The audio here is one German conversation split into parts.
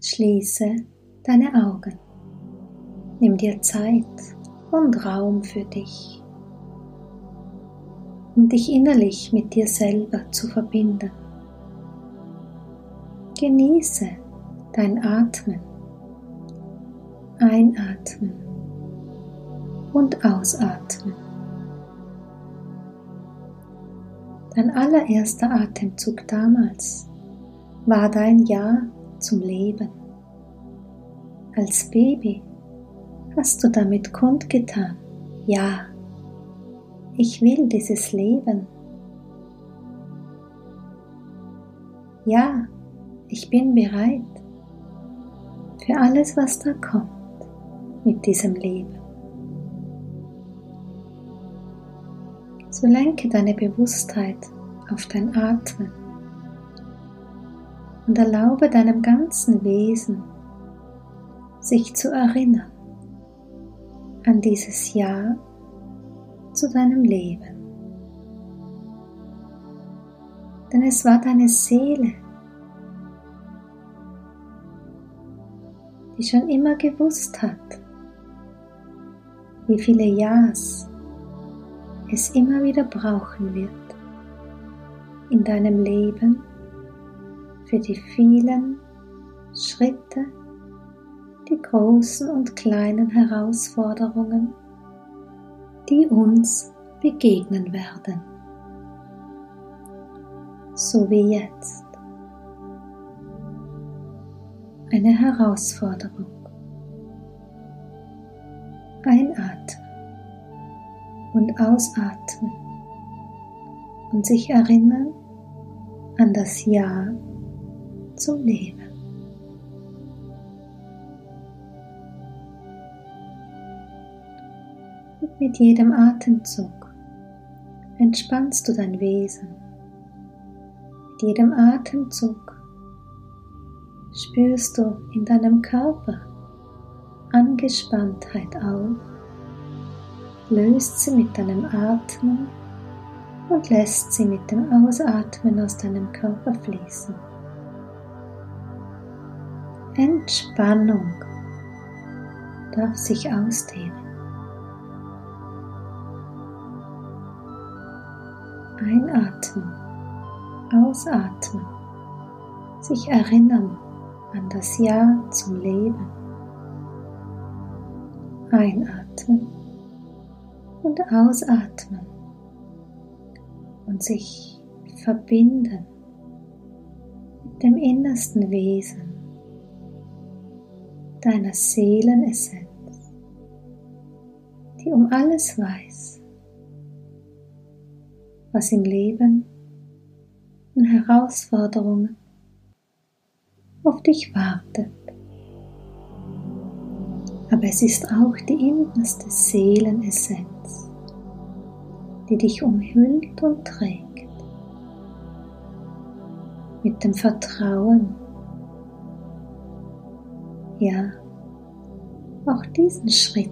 Schließe deine Augen. Nimm dir Zeit und Raum für dich, um dich innerlich mit dir selber zu verbinden. Genieße dein Atmen. Einatmen und ausatmen. Dein allererster Atemzug damals war dein Ja zum Leben. Als Baby hast du damit kundgetan, ja, ich will dieses Leben. Ja, ich bin bereit für alles, was da kommt mit diesem Leben. So lenke deine Bewusstheit auf dein Atmen und erlaube deinem ganzen Wesen sich zu erinnern an dieses Ja zu deinem Leben. Denn es war deine Seele, die schon immer gewusst hat, wie viele Ja's es immer wieder brauchen wird in deinem Leben für die vielen Schritte, die großen und kleinen Herausforderungen, die uns begegnen werden. So wie jetzt. Eine Herausforderung. Einatmen und ausatmen und sich erinnern an das Ja zum Leben. Und mit jedem Atemzug entspannst du dein Wesen. Mit jedem Atemzug spürst du in deinem Körper Angespanntheit auf löst sie mit deinem Atmen und lässt sie mit dem Ausatmen aus deinem Körper fließen. Entspannung darf sich ausdehnen. Einatmen, ausatmen, sich erinnern an das Ja zum Leben. Einatmen und ausatmen und sich verbinden mit dem innersten Wesen deiner Seelenessenz, die um alles weiß, was im Leben und Herausforderungen auf dich wartet aber es ist auch die innerste Seelenessenz, die dich umhüllt und trägt. Mit dem Vertrauen, ja, auch diesen Schritt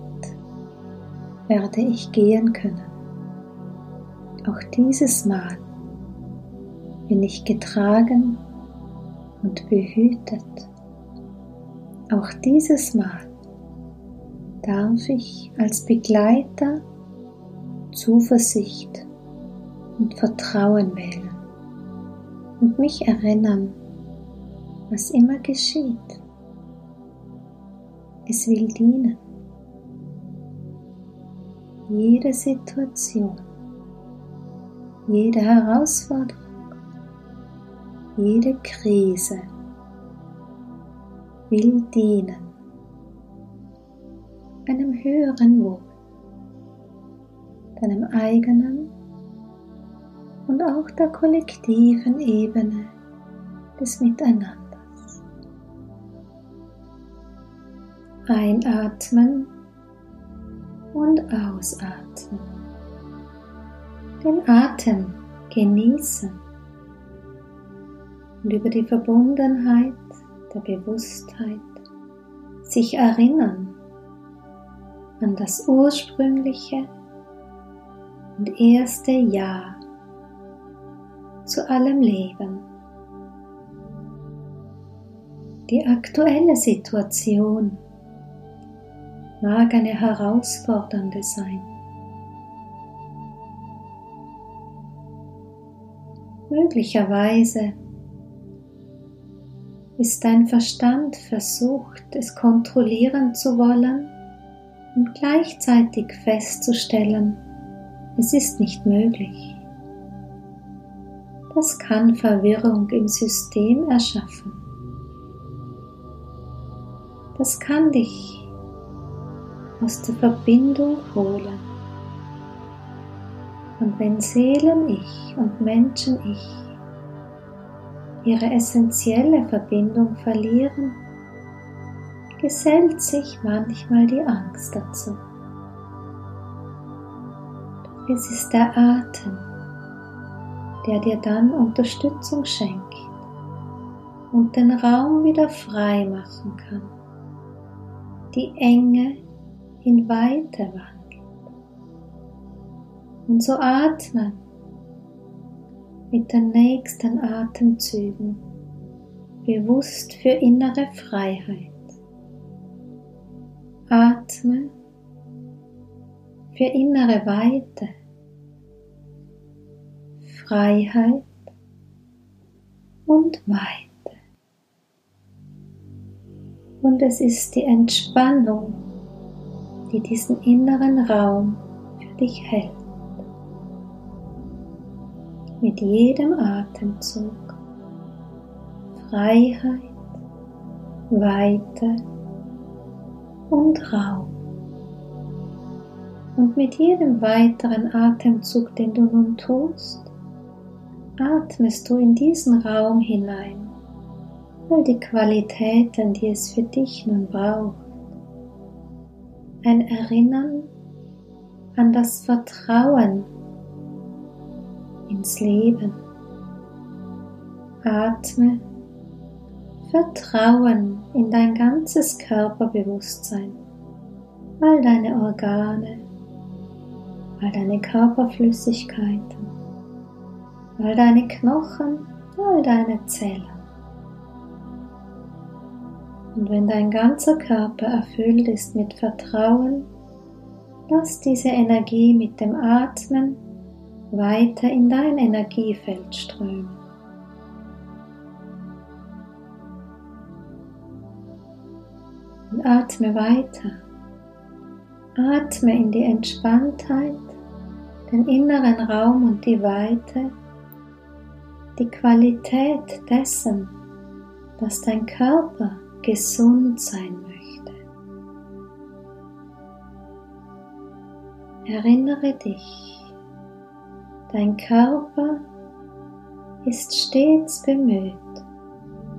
werde ich gehen können. Auch dieses Mal bin ich getragen und behütet. Auch dieses Mal darf ich als Begleiter Zuversicht und Vertrauen wählen und mich erinnern, was immer geschieht. Es will dienen. Jede Situation, jede Herausforderung, jede Krise will dienen einem höheren Wohl, deinem eigenen und auch der kollektiven Ebene des Miteinanders. Einatmen und ausatmen. Den Atem genießen und über die Verbundenheit der Bewusstheit sich erinnern, an das ursprüngliche und erste Ja zu allem Leben. Die aktuelle Situation mag eine herausfordernde sein. Möglicherweise ist dein Verstand versucht, es kontrollieren zu wollen und gleichzeitig festzustellen, es ist nicht möglich. Das kann Verwirrung im System erschaffen. Das kann dich aus der Verbindung holen. Und wenn Seelen-Ich und Menschen-Ich ihre essentielle Verbindung verlieren, gesellt sich manchmal die Angst dazu. Es ist der Atem, der dir dann Unterstützung schenkt und den Raum wieder frei machen kann, die Enge in Weite wandelt. Und so atmen mit den nächsten Atemzügen bewusst für innere Freiheit. Atme für innere Weite, Freiheit und Weite. Und es ist die Entspannung, die diesen inneren Raum für dich hält. Mit jedem Atemzug Freiheit, Weite und Raum. Und mit jedem weiteren Atemzug, den du nun tust, atmest du in diesen Raum hinein, all die Qualitäten, die es für dich nun braucht. Ein Erinnern an das Vertrauen ins Leben. Atme Vertrauen in dein ganzes Körperbewusstsein, all deine Organe, all deine Körperflüssigkeiten, all deine Knochen, all deine Zellen. Und wenn dein ganzer Körper erfüllt ist mit Vertrauen, lass diese Energie mit dem Atmen weiter in dein Energiefeld strömen. Und atme weiter. Atme in die Entspanntheit den inneren Raum und die Weite, die Qualität dessen, dass dein Körper gesund sein möchte. Erinnere dich, dein Körper ist stets bemüht,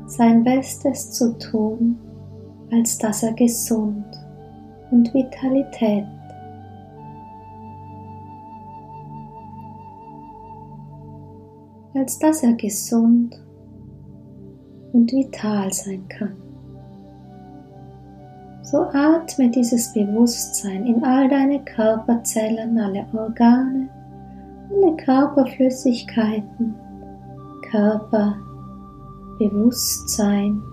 sein Bestes zu tun, als dass er gesund und Vitalität als dass er gesund und vital sein kann. So atme dieses Bewusstsein in all deine Körperzellen, alle Organe, alle Körperflüssigkeiten, Körperbewusstsein,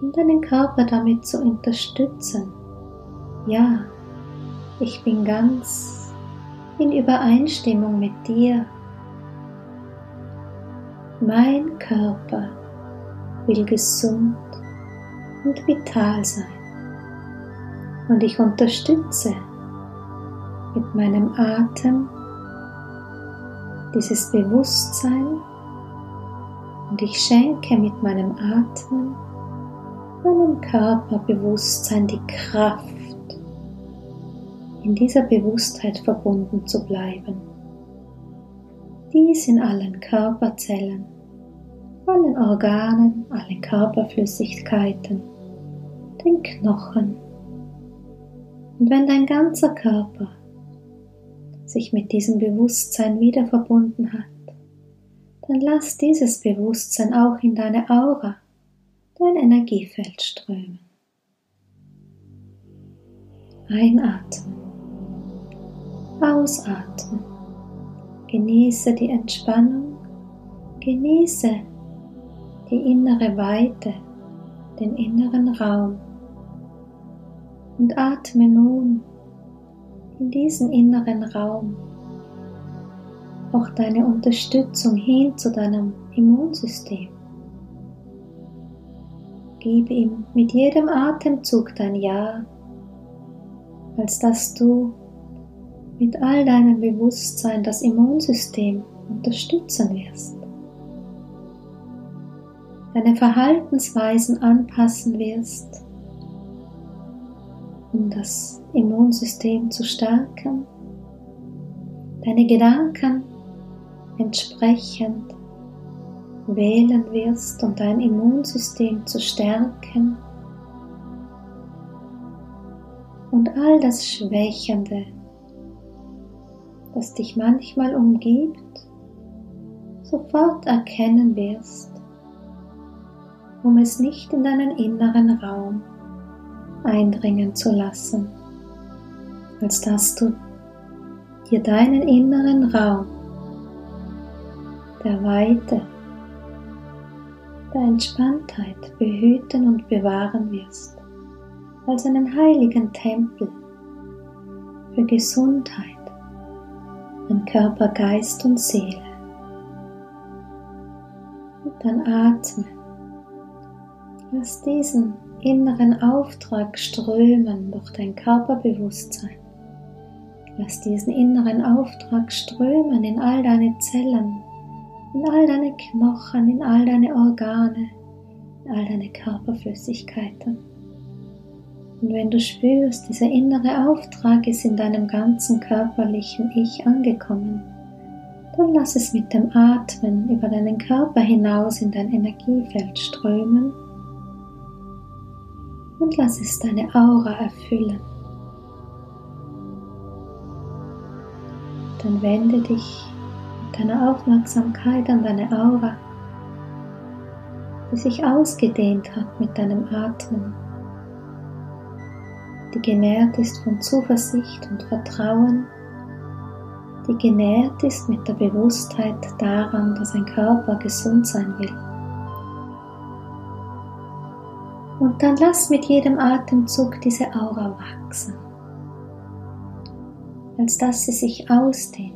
um deinen Körper damit zu unterstützen. Ja, ich bin ganz in Übereinstimmung mit dir mein Körper will gesund und vital sein. Und ich unterstütze mit meinem Atem dieses Bewusstsein und ich schenke mit meinem Atmen meinem Körperbewusstsein die Kraft, in dieser Bewusstheit verbunden zu bleiben dies in allen Körperzellen, allen Organen, allen Körperflüssigkeiten, den Knochen. Und wenn dein ganzer Körper sich mit diesem Bewusstsein wieder verbunden hat, dann lass dieses Bewusstsein auch in deine Aura, dein Energiefeld strömen. Einatmen, ausatmen. Genieße die Entspannung, genieße die innere Weite den inneren Raum und atme nun in diesen inneren Raum auch deine Unterstützung hin zu deinem Immunsystem. Gib ihm mit jedem Atemzug dein Ja, als dass du mit all deinem Bewusstsein das Immunsystem unterstützen wirst. Deine Verhaltensweisen anpassen wirst, um das Immunsystem zu stärken. Deine Gedanken entsprechend wählen wirst, um dein Immunsystem zu stärken und all das Schwächende, das dich manchmal umgibt, sofort erkennen wirst, um es nicht in deinen inneren Raum eindringen zu lassen, als dass du dir deinen inneren Raum der Weite, der Entspanntheit behüten und bewahren wirst, als einen heiligen Tempel für Gesundheit in Körper, Geist und Seele. Und dann atme. Lass diesen inneren Auftrag strömen durch dein Körperbewusstsein. Lass diesen inneren Auftrag strömen in all deine Zellen, in all deine Knochen, in all deine Organe, in all deine Körperflüssigkeiten. Und wenn du spürst, dieser innere Auftrag ist in deinem ganzen körperlichen Ich angekommen, dann lass es mit dem Atmen über deinen Körper hinaus in dein Energiefeld strömen und lass es deine Aura erfüllen. Dann wende dich mit deiner Aufmerksamkeit an deine Aura, die sich ausgedehnt hat mit deinem Atmen die genährt ist von Zuversicht und Vertrauen, die genährt ist mit der Bewusstheit daran, dass ein Körper gesund sein will. Und dann lass mit jedem Atemzug diese Aura wachsen, als dass sie sich ausdehnt.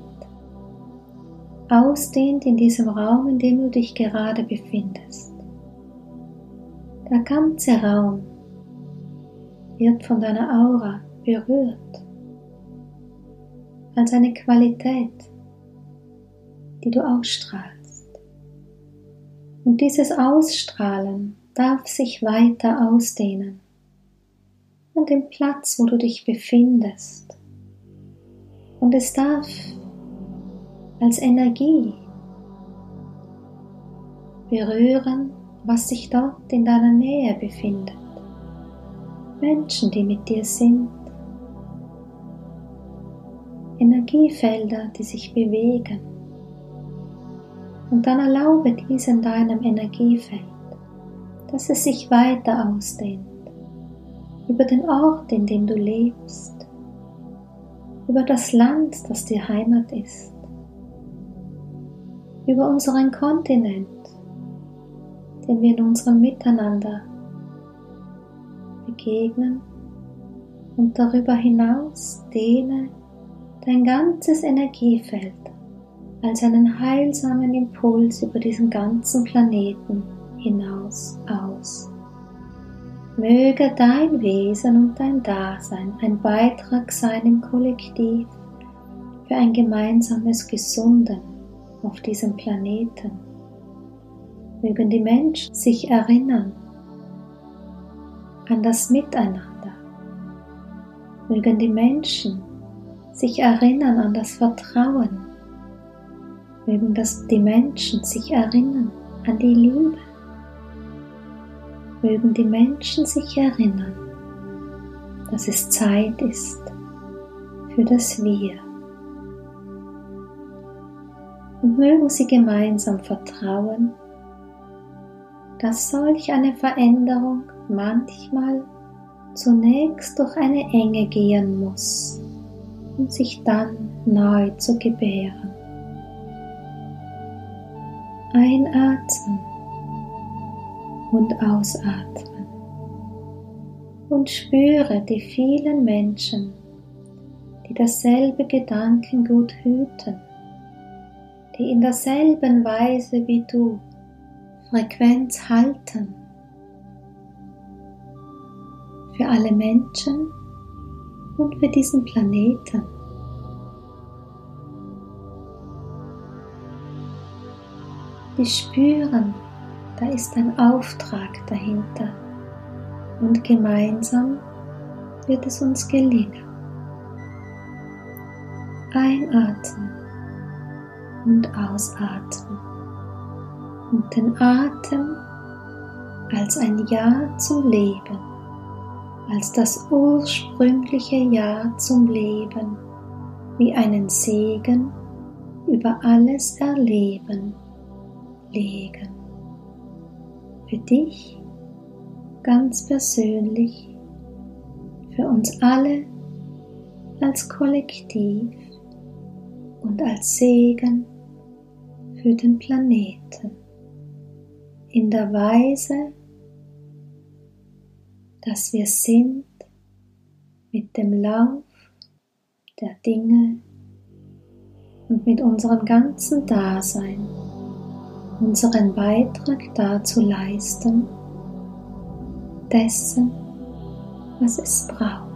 Ausdehnt in diesem Raum, in dem du dich gerade befindest. Der ganze Raum wird von deiner Aura berührt als eine Qualität, die du ausstrahlst. Und dieses Ausstrahlen darf sich weiter ausdehnen an dem Platz, wo du dich befindest. Und es darf als Energie berühren, was sich dort in deiner Nähe befindet. Menschen, die mit dir sind, Energiefelder, die sich bewegen. Und dann erlaube dies deinem Energiefeld, dass es sich weiter ausdehnt, über den Ort, in dem du lebst, über das Land, das dir Heimat ist, über unseren Kontinent, den wir in unserem Miteinander begegnen und darüber hinaus dehne dein ganzes Energiefeld als einen heilsamen Impuls über diesen ganzen Planeten hinaus aus. Möge dein Wesen und dein Dasein ein Beitrag sein im Kollektiv für ein gemeinsames Gesunden auf diesem Planeten. Mögen die Menschen sich erinnern, an das Miteinander. Mögen die Menschen sich erinnern an das Vertrauen. Mögen das die Menschen sich erinnern an die Liebe. Mögen die Menschen sich erinnern, dass es Zeit ist für das Wir. Und mögen sie gemeinsam vertrauen, dass solch eine Veränderung manchmal zunächst durch eine Enge gehen muss, um sich dann neu zu gebären. Einatmen und ausatmen. und spüre die vielen Menschen, die dasselbe Gedankengut hüten, die in derselben Weise wie du Frequenz halten. Für alle Menschen und für diesen Planeten. Die spüren, da ist ein Auftrag dahinter und gemeinsam wird es uns gelingen. Einatmen und ausatmen und den Atem als ein Ja zum Leben, als das ursprüngliche Ja zum Leben, wie einen Segen über alles Erleben legen. Für dich ganz persönlich, für uns alle als Kollektiv und als Segen für den Planeten in der Weise, dass wir sind mit dem Lauf der Dinge und mit unserem ganzen Dasein unseren Beitrag dazu leisten, dessen, was es braucht.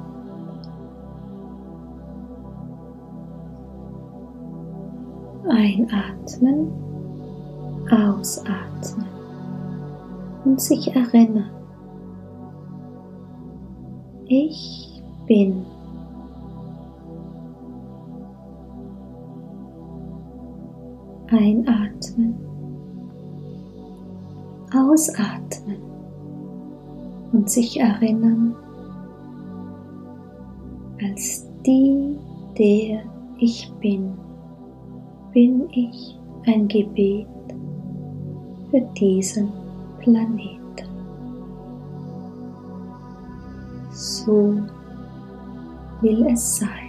Einatmen, ausatmen und sich erinnern. Ich bin. Einatmen, ausatmen und sich erinnern als die, der ich bin, bin ich ein Gebet für diesen Planeten. So will es sein.